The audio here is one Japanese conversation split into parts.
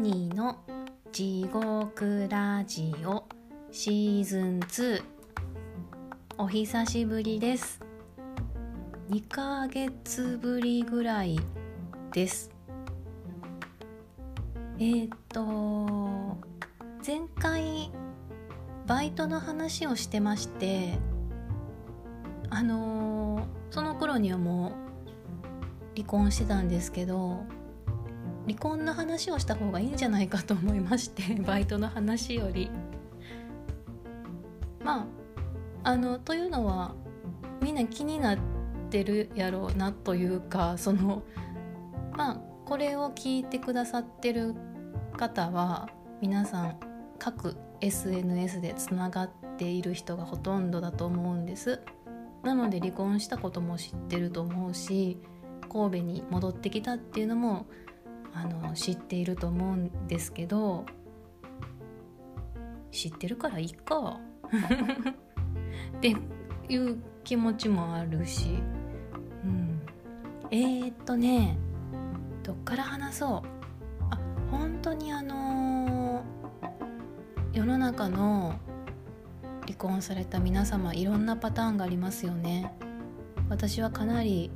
ニーの地獄ラジオシーズン2お久しぶりです。2ヶ月ぶりぐらいです。えー、っと前回バイトの話をしてましてあのー、その頃にはもう離婚してたんですけど離婚の話をした方がいいんじゃないかと思いまして バイトの話より。まああのというのはみんな気になってるやろうなというかそのまあこれを聞いてくださってる方は皆さん各 SNS でつながっている人がほとんどだと思うんですなので離婚したことも知ってると思うし神戸に戻ってきたっていうのもあの知っていると思うんですけど知ってるからいいか。っていう気持ちもあるし、うん、えー、っとねどっから話そう。あ本当にあのー、世の中の離婚された皆様いろんなパターンがありますよね。私はかなり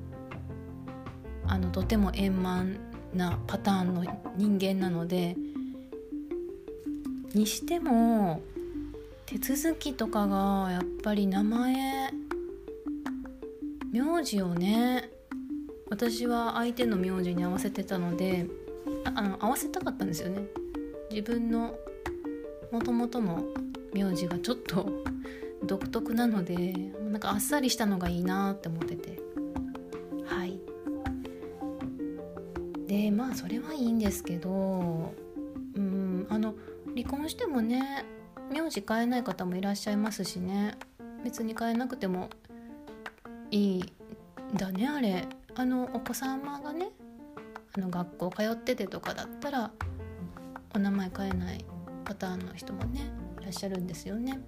あのとても円満なパターンの人間なのでにしても手続きとかがやっぱり名前名字をね私は相手の名字に合わせてたのでああの合わせたかったんですよね。自分のもともとの名字がちょっと独特なのでなんかあっさりしたのがいいなって思ってて。まあそれはいいんですけどうんあの離婚してもね名字変えない方もいらっしゃいますしね。別に変えなくてもいいだねあれ。あのお子様がねあの学校通っててとかだったらお名前変えないパターンの人もねいらっしゃるんですよね。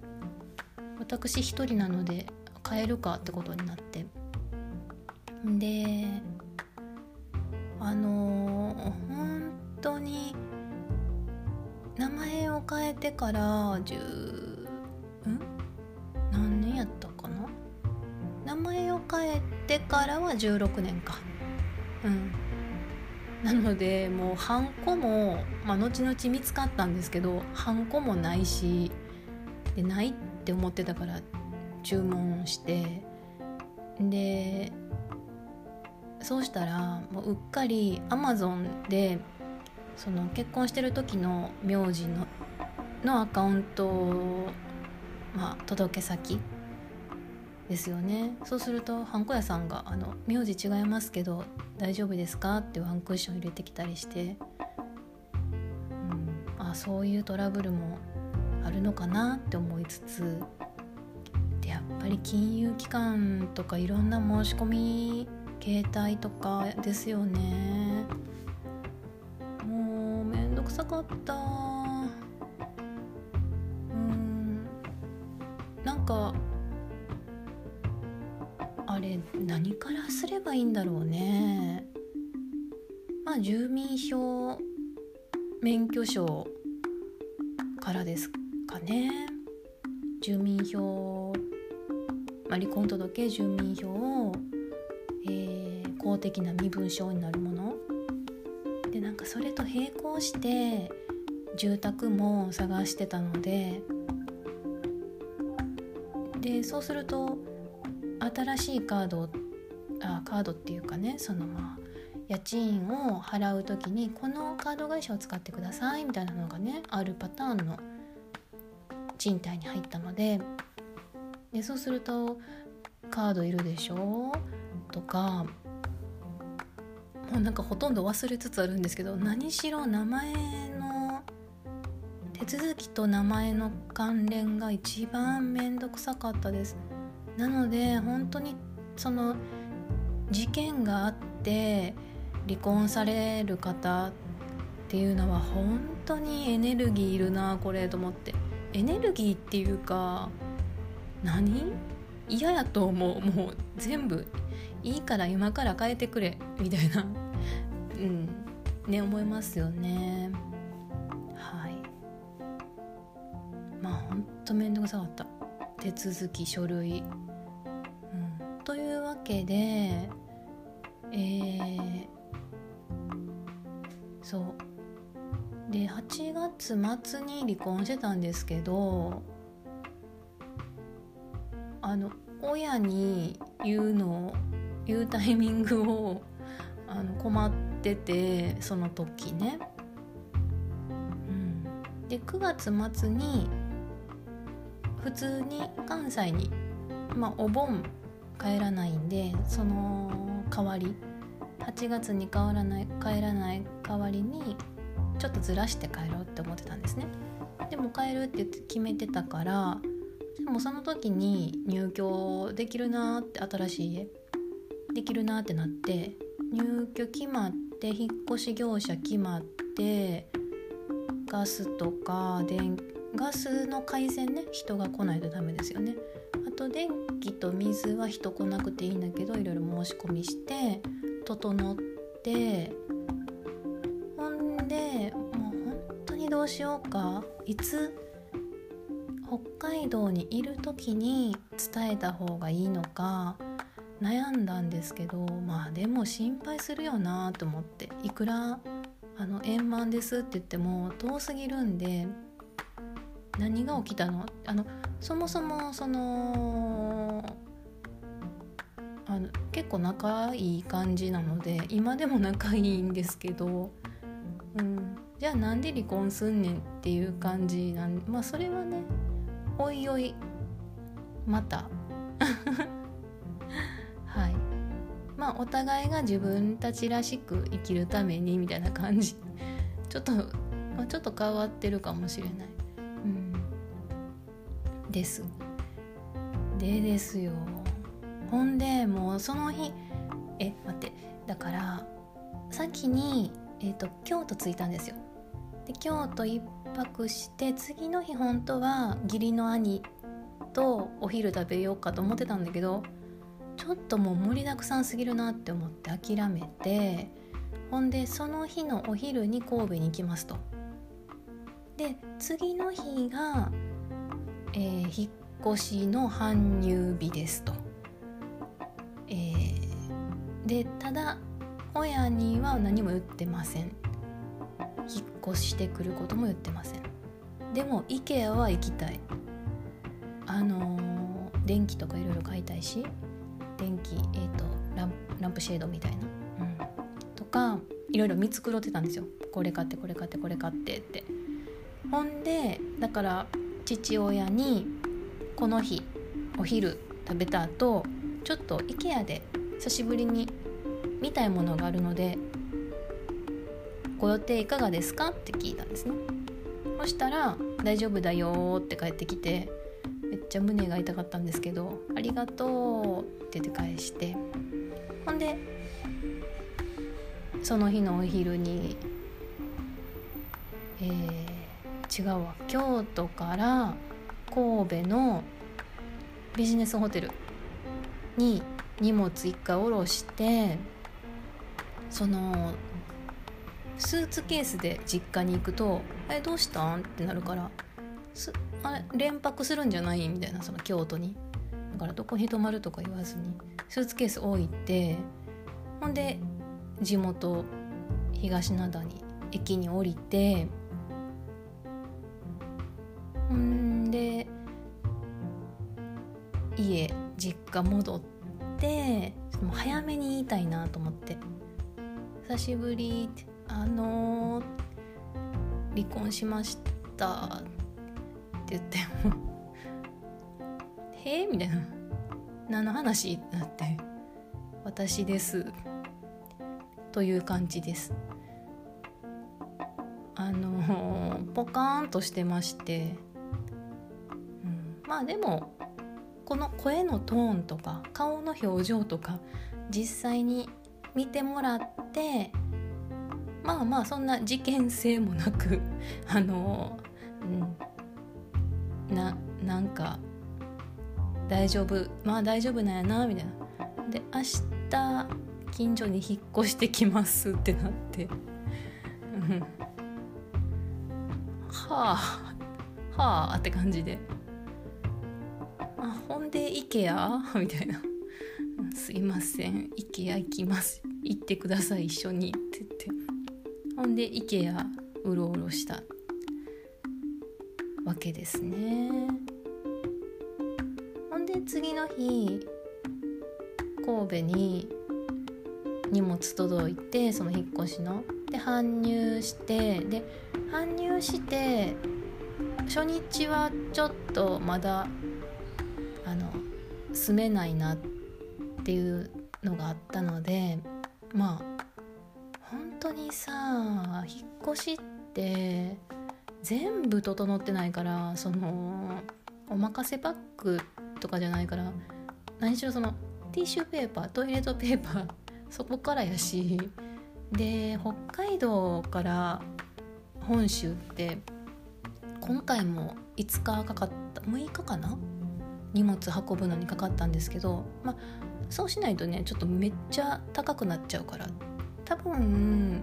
私一人なので変えるかってことになって。であのー、本当に名前を変えてから10ん？何年やったかな？名前を変えてからは16年か。うん。なのでもうハンコも、まあ、後々見つかったんですけどハンコもないしでないって思ってたから注文してでそうしたらもううっかりアマゾンでその結婚してる時の名字ののアカウントまあ、届け先ですよね。そうするとハンコ屋さんがあの「名字違いますけど大丈夫ですか?」ってワンクッション入れてきたりして、うん、あそういうトラブルもあるのかな？って思いつつでやっぱり金融機関とかいろんな申し込み携帯とかですよね。もうめんどくさかった。うん。なんかあれ何からすればいいんだろうね。まあ住民票免許証からですかね。住民票、まあ、離婚届住民票を公的な身分証になるもの？でなんかそれと並行して住宅も探してたのででそうすると新しいカードあカードっていうかねそのまあ家賃を払う時にこのカード会社を使ってくださいみたいなのがねあるパターンの賃貸に入ったのででそうするとカードいるでしょ？とかもうなんかほとんど忘れつつあるんですけど何しろ名前の手続きと名前の関連が一番面倒くさかったです。なので本当にその事件があって離婚される方っていうのは本当にエネルギーいるなこれと思って。エネルギーっていうか何嫌やと思う。もう全部いいから今から変えてくれ。みたいな。うん。ね思いますよね。はい。まあほんと面倒くさかった。手続き書類、うん、というわけでえー、そう。で8月末に離婚してたんですけどあの親に言うのを言うタイミングを あの困っててその時ね。うん、で9月末に普通に関西にまあお盆帰らないんでその代わり8月に変わらない帰らない代わりにちょっとずらして帰ろうって思ってたんですねでも帰るって決めてたからでもその時に入居できるなって新しい家。できるなってなって入居決まって引っ越し業者決まってガスとか電ガスの回線ね人が来ないとダメですよね。あと電気と水は人来なくていいんだけどいろいろ申し込みして整ってほんでもう本当にどうしようか。いつ北海道にいる時に伝えた方がいいのか悩んだんですけどまあでも心配するよなと思っていくらあの円満ですって言っても遠すぎるんで何が起きたの？あのそもそもそのあの結構仲いい感じなので今でも仲いいんですけど、うん、じゃあなんで離婚すんねんっていう感じなんまあそれはねおいおい。また。はい。まあお互いが自分たちらしく生きるためにみたいな感じ。ちょっと、ちょっと変わってるかもしれない。うん。です。でですよ。ほんでもうその日え待って。だから先に、えーと、京都着いたんですよ。で京都泊して次の日本当は義理の兄とお昼食べようかと思ってたんだけどちょっともう盛りだくさんすぎるなって思って諦めてほんでその日のお昼に神戸に行きますとで次の日がえー、引っ越しの搬入日ですと。えー、でただ親には何も言ってません。越してくることも言ってません。でも IKEA は行きたい。あのー、電気とかいろいろ買いたいし電気、えーと、ランランプシェードみたいな、うん、とかいろいろ見繕ってたんですよこれ買ってこれ買ってこれ買ってってほんでだから父親にこの日お昼食べた後ちょっと IKEA で久しぶりに見たいものがあるのでご予定いかがですか？って聞いたんですね。そしたら「大丈夫だよ」って帰ってきてめっちゃ胸が痛かったんですけど「ありがとう」って言って返してほんでその日のお昼にえー違うわ京都から神戸のビジネスホテルに荷物一回下ろしてそのスーツケースで実家に行くと「えどうしたん?」ってなるからすあれ連泊するんじゃない？みたいなその京都に。だからどこに泊まるとか言わずにスーツケース置いてほんで地元東灘に駅に降りてほんで家実家戻ってもう早めに言いたいなと思って「久しぶり」って「あのー、離婚しました」って言っても「へえ?」みたいな「何の話?」ってなって「私です」という感じです。あのー、ポカーンとしてましてうんまあでもこの声のトーンとか顔の表情とか実際に見てもらってまあまあそんな事件性もなく あの、うん、ななんか大丈夫まあ大丈夫なんやなみたいな。で明日近所に引っ越してきますってなって。はあはあって感じで。IKEA? みたいな「すいません IKEA 行きます。行ってください一緒に」って言って。ほんで IKEA うろうろしたわけですね。ほんで次の日神戸に荷物届いてその引っ越しの。で搬入してで搬入して初日はちょっとまだあの住めないなっていうのがあったのでまあ当にさ引っ越しって全部整ってないからそのおまかせバッグとかじゃないから何しろそのティッシュペーパートイレットペーパー そこからやしで北海道から本州って今回も5日かかった6日かな？荷物運ぶのにかかったんですけど、まあ、そうしないとねちょっとめっちゃ高くなっちゃうから多分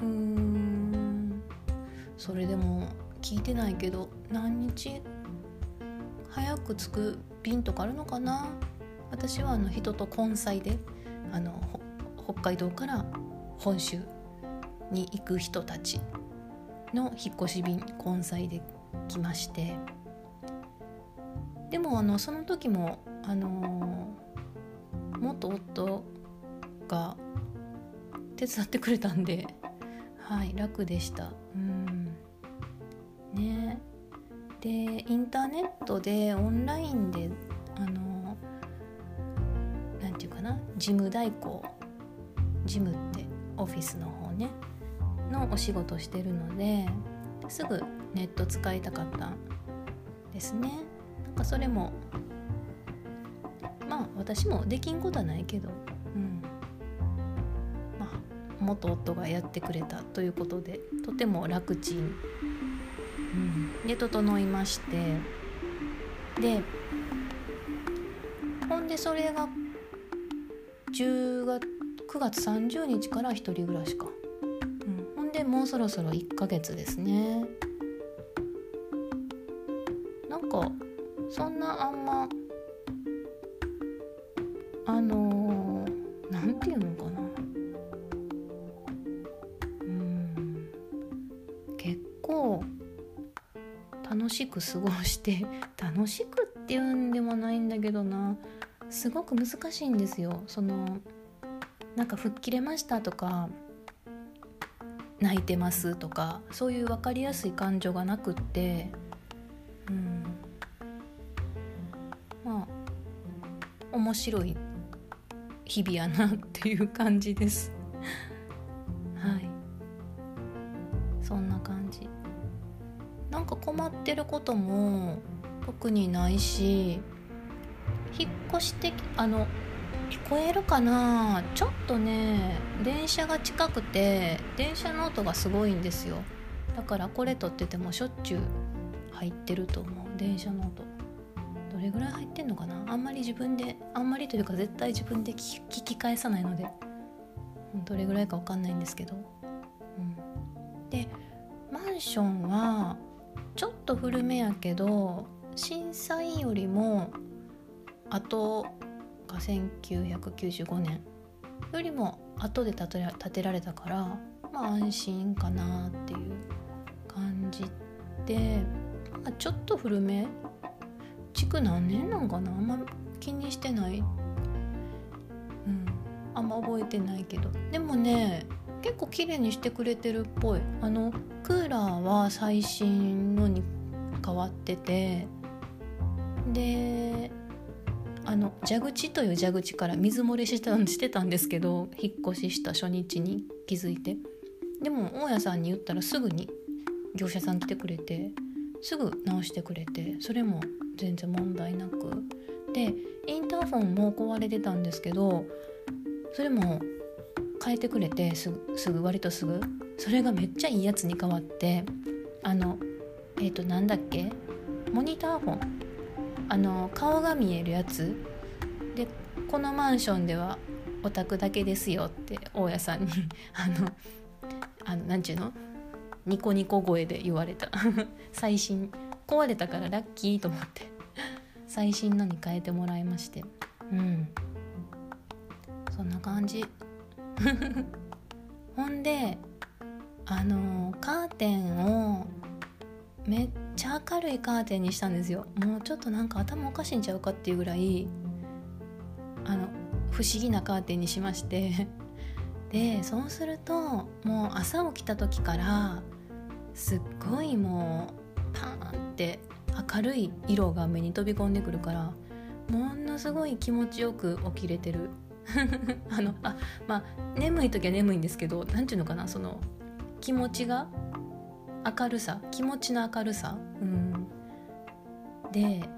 うんそれでも聞いてないけど何日早く着く便とかあるのかな？私はあの人と根菜であの北海道から本州に行く人たちの引っ越し便根菜で来まして。でもあのその時もあの元夫が手伝ってくれたんではい楽でした。うん。ね。でインターネットでオンラインであのなんていうかな事務代行事務ってオフィスの方ねのお仕事してるのですぐネット使いたかったですね。なんかそれもまあ私もできんことはないけどうん。元夫がやってくれたということでとても楽ちん、うん、で整いまして。でほんでそれが10月9月30日から1人暮らしか。うん、ほんでもうそろそろ1ヶ月ですね。く過ごして楽しくっていうんでもないんだけどな。すごく難しいんですよ。そのなんか吹っ切れましたとか泣いてますとかそういう分かりやすい感情がなくって、うん、まあ面白い日々やなっていう感じです。はい。そんな感じ。なんか困ってることも特にないし引っ越してあの聞こえるかな？ちょっとね電車が近くて電車の音がすごいんですよ。だからこれ撮っててもしょっちゅう入ってると思う。電車の音。どれぐらい入ってんのかな？あんまり自分であんまりというか絶対自分で聞き返さないので。どれぐらいか分かんないんですけど、うん、でマンションはちょっと古めやけど震災よりもあとが1995年よりも後で建てら建てられたからまあ安心かなっていう感じで、まあ、ちょっと古め。築何年なんかな？あんま気にしてない。うん。あんま覚えてないけど。でもね結構綺麗にしてくれてるっぽい。あのクーラーは最新のに変わっててであの蛇口という蛇口から水漏れしたしてたんですけど引っ越しした初日に気づいて。でも大家さんに言ったらすぐに業者さん来てくれてすぐ直してくれてそれも全然問題なく。でインターフォンも壊れてたんですけどそれも変えてくれてすぐ割とすぐ。それがめっちゃいいやつに変わってあのえっ、ー、となんだっけ？モニターフォン。あの顔が見えるやつ。でこのマンションではオタクだけですよって大家さんに。あのあのなんちゅうの？ニコニコ声で言われた。最新。壊れたからラッキーと思って。最新のに変えてもらいまして。うん。そんな感じ。ほんであのカーテンをめっちゃ明るいカーテンにしたんですよ。もうちょっとなんか頭おかしいんちゃうかっていうぐらいあの不思議なカーテンにしまして。でそうするともう朝起きた時からすっごいもうパーンって明るい色が目に飛び込んでくるからものすごい気持ちよく起きれてる。あのあまあ眠い時は眠いんですけど何ていうのかなその気持ちが明るさ気持ちの明るさ、うん、で、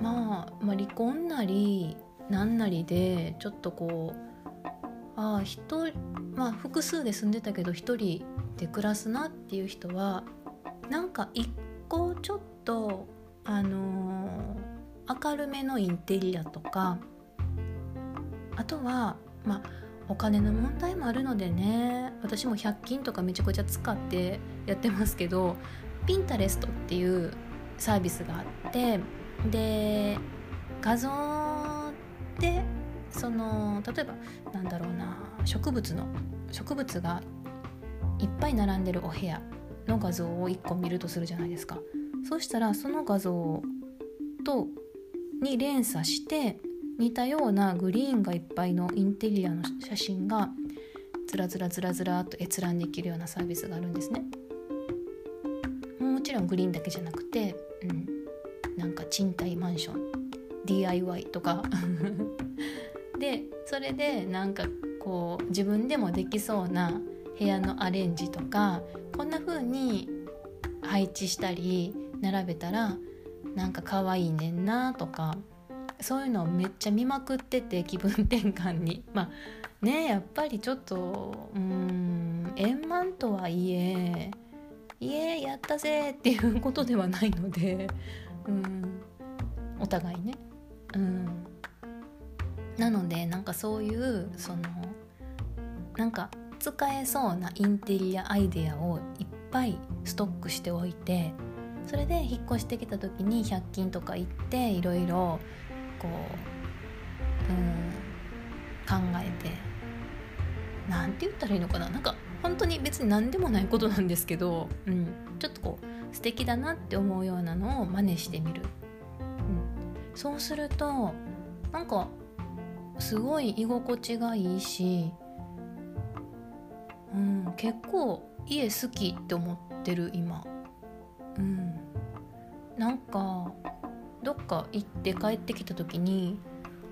まあ、まあ離婚なり何なりでちょっとこうああ人まあ複数で住んでたけど一人で暮らすなっていう人はなんか一個ちょっとあのー、明るめのインテリアとかあとはまあお金の問題もあるのでね私も100均とかめちゃくちゃ使ってやってますけどピンタレストっていうサービスがあってで画像でその例えばなんだろうな植物の植物がいっぱい並んでるお部屋の画像を1個見るとするじゃないですか。そしたらその画像とに連鎖して似たようなグリーンがいっぱいのインテリアの写真がずらずらずらずらと閲覧できるようなサービスがあるんですね。もちろんグリーンだけじゃなくて、うん、なんか賃貸マンション DIY とか でそれでなんかこう自分でもできそうな部屋のアレンジとかこんな風に配置したり並べたらなんか可愛いねんなとかそういうのをめっちゃ見まくってて気分転換に。まあねやっぱりちょっとうん円満とはいえイエーやったぜっていうことではないのでうんお互いね。うん。なのでなんかそういうそのなんか使えそうなインテリアアイデアをいっぱいストックしておいてそれで引っ越してきた時に100均とか行っていろいろこう、うん、考えて何て言ったらいいのかな？なんか本当に別に何でもないことなんですけど、うん、ちょっとこう素敵だなって思うようなのを真似してみる、うん、そうするとなんかすごい居心地がいいし、うん、結構家好きって思ってる今、うん、なんかどっか行って帰ってきた時に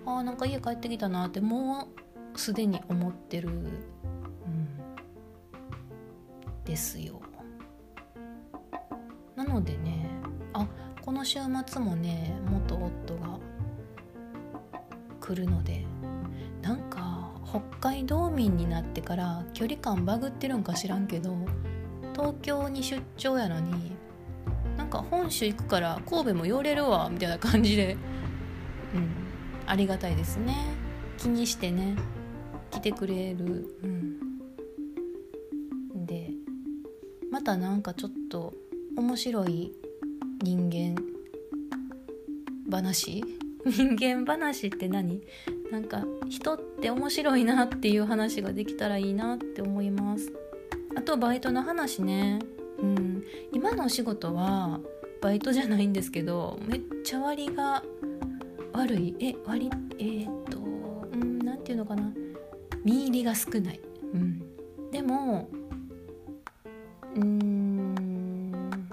あーなんか家帰ってきたなってもうすでに思ってる、うん、ですよ。なのでねあこの週末もね元夫が来るのでなんか北海道民になってから距離感バグってるんか知らんけど東京に出張やのになんか本州行くから神戸も寄れるわみたいな感じで。うん。ありがたいですね。気にしてね。来てくれる。うん。でまたなんかちょっと面白い人間話？人間話って何？なんか人って面白いなっていう話ができたらいいなって思います。あとバイトの話ね。うん、今のお仕事はバイトじゃないんですけどめっちゃ割が悪い。え割えー、っとうん何て言うのかな。身入りが少ない、うん、でもうん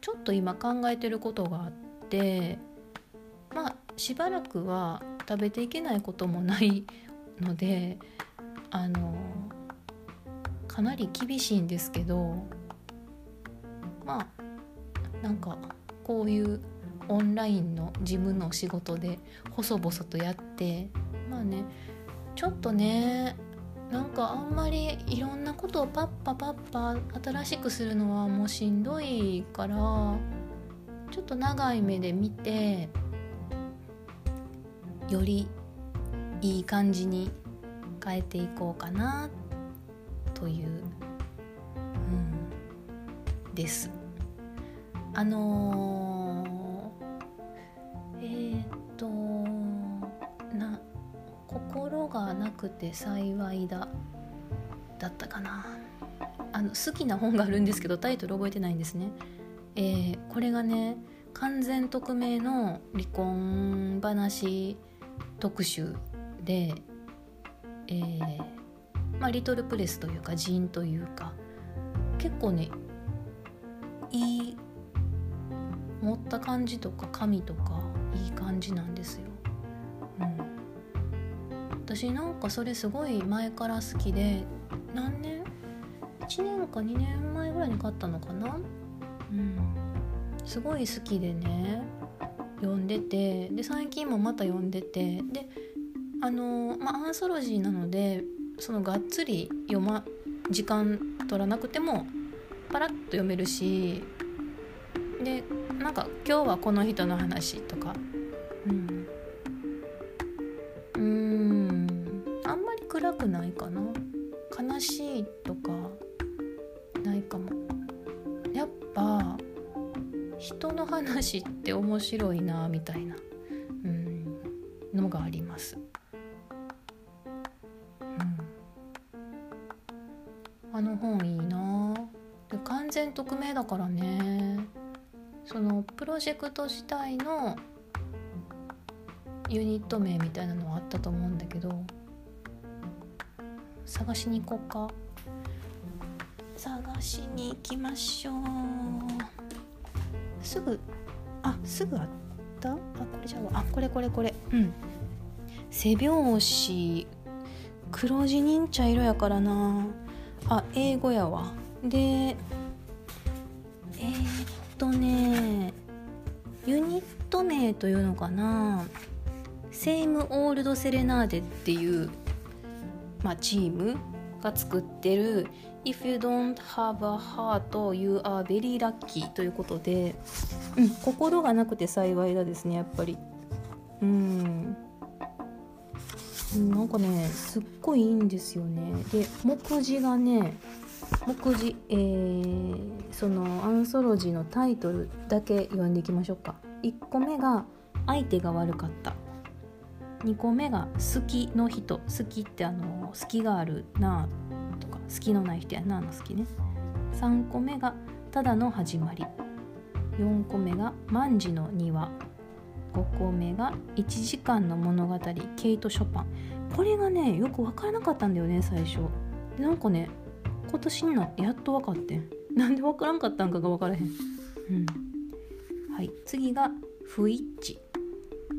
ちょっと今考えてることがあってまあしばらくは食べていけないこともないのであのかなり厳しいんですけどまあなんかこういうオンラインの事務の仕事で細々とやってまあねちょっとねなんかあんまりいろんなことをパッパパッパ新しくするのはもうしんどいからちょっと長い目で見てよりいい感じに変えていこうかなという、です。あのー、えー、っとな心がなくて幸いだだったかなあの好きな本があるんですけどタイトル覚えてないんですね。えー、これがね完全匿名の離婚話特集で、えーまあ、リトルプレスというか寺院というか結構ねいい持った感じとか紙とかいい感じなんですよ。うん、私なんかそれすごい前から好きで何年？1年か2年前ぐらいに買ったのかな、うん、すごい好きでね。読んでて。で最近もまた読んでて。であのまあアンソロジーなのでそのがっつり読ま時間取らなくてもパラッと読めるしでなんか今日はこの人の話とか。うん。うん。あんまり暗くないかな。悲しいとかないかも。やっぱ人の話って面白いなみたいな、うん、のがあります。だからね。そのプロジェクト自体のユニット名みたいなのはあったと思うんだけど探しに行こうか。探しに行きましょう。すぐあすぐあった？あこれじゃああこれこれこれ。うん。背表紙黒地忍茶色やからな。あ英語やわ。で、ねユニット名というのかな。セイム・オールド・セレナーデっていう、まあ、チームが作ってる If you don't have a heart, you are very lucky ということで、うん、心がなくて幸いだですねやっぱり。うんなんかねすっごいいいんですよね。で目次がね目次、えー、そのアンソロジーのタイトルだけ読んでいきましょうか。1個目が「相手が悪かった」2個目が「好きの人」好きってあの好きがあるなとか好きのない人やなの好きね。3個目が「ただの始まり」4個目が「万事の庭」5個目が1時間の物語。ケイト・ショパン。これがねよく分からなかったんだよね最初。でなんかね今年になってやっと分かってなんで分からんかったんかが分からへん。うん。はい。次が不一致。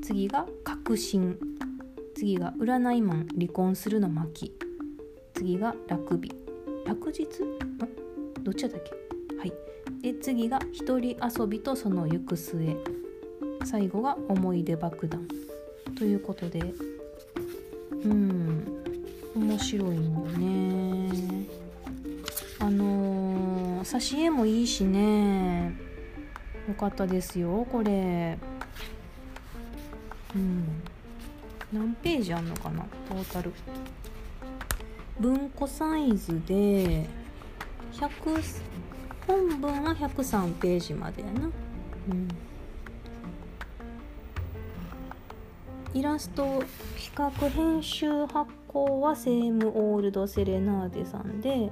次が確信。次が占いマン。離婚するの巻次が楽日落日？どっちだったっけ？はい。で次が一人遊びとその行く末。最後が思い出爆弾。ということで。うん。面白いもんね。あのー、挿絵もいいしね。よかったですよこれ。うん。何ページあんのかなトータル。文庫サイズで100本文は103ページまでやな。うん。イラスト比較編集発行はセーム・オールド・セレナーデさんで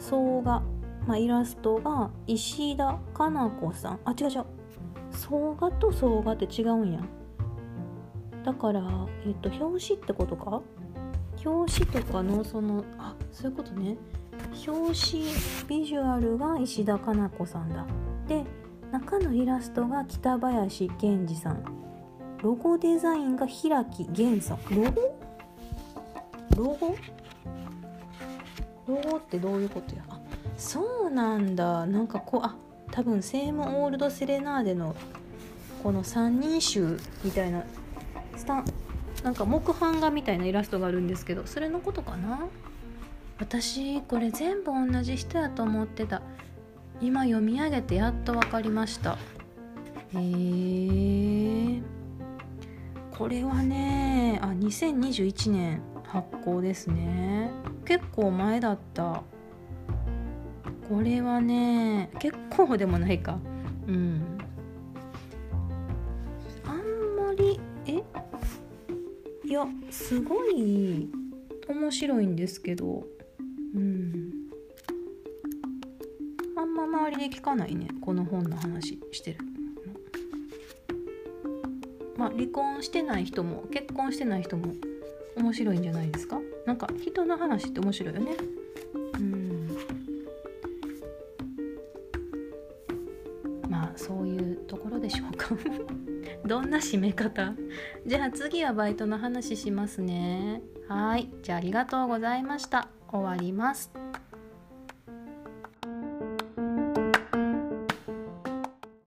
総画、まあ、イラストが石田かな子さん。あ違う違う。総画と総画って違うんや。だからえっと表紙ってことか？表紙とかのそのあそういうことね。表紙ビジュアルが石田かな子さんだ。で中のイラストが北林健二さん。ロゴデザインが平木源さん。ロゴ？ロゴ？ロゴってどういうことや？あそうなんだ。なんかこうあ多分セーム・オールド・セレナーデのこの三人集みたいなスタンなんか木版画みたいなイラストがあるんですけどそれのことかな？私これ全部同じ人やと思ってた。今読み上げてやっと分かりました。へえー。これはねあ2021年。発行ですね。結構前だった。これはね結構でもないか。うん。あんまりえ？いやすごい面白いんですけど。うん。あんま周りで聞かないね。この本の話してるまあ離婚してない人も結婚してない人も面白いんじゃないですか？なんか人の話って面白いよね。うん。まあそういうところでしょうか。どんな締め方？じゃあ次はバイトの話しますね。はい。じゃあありがとうございました。終わります。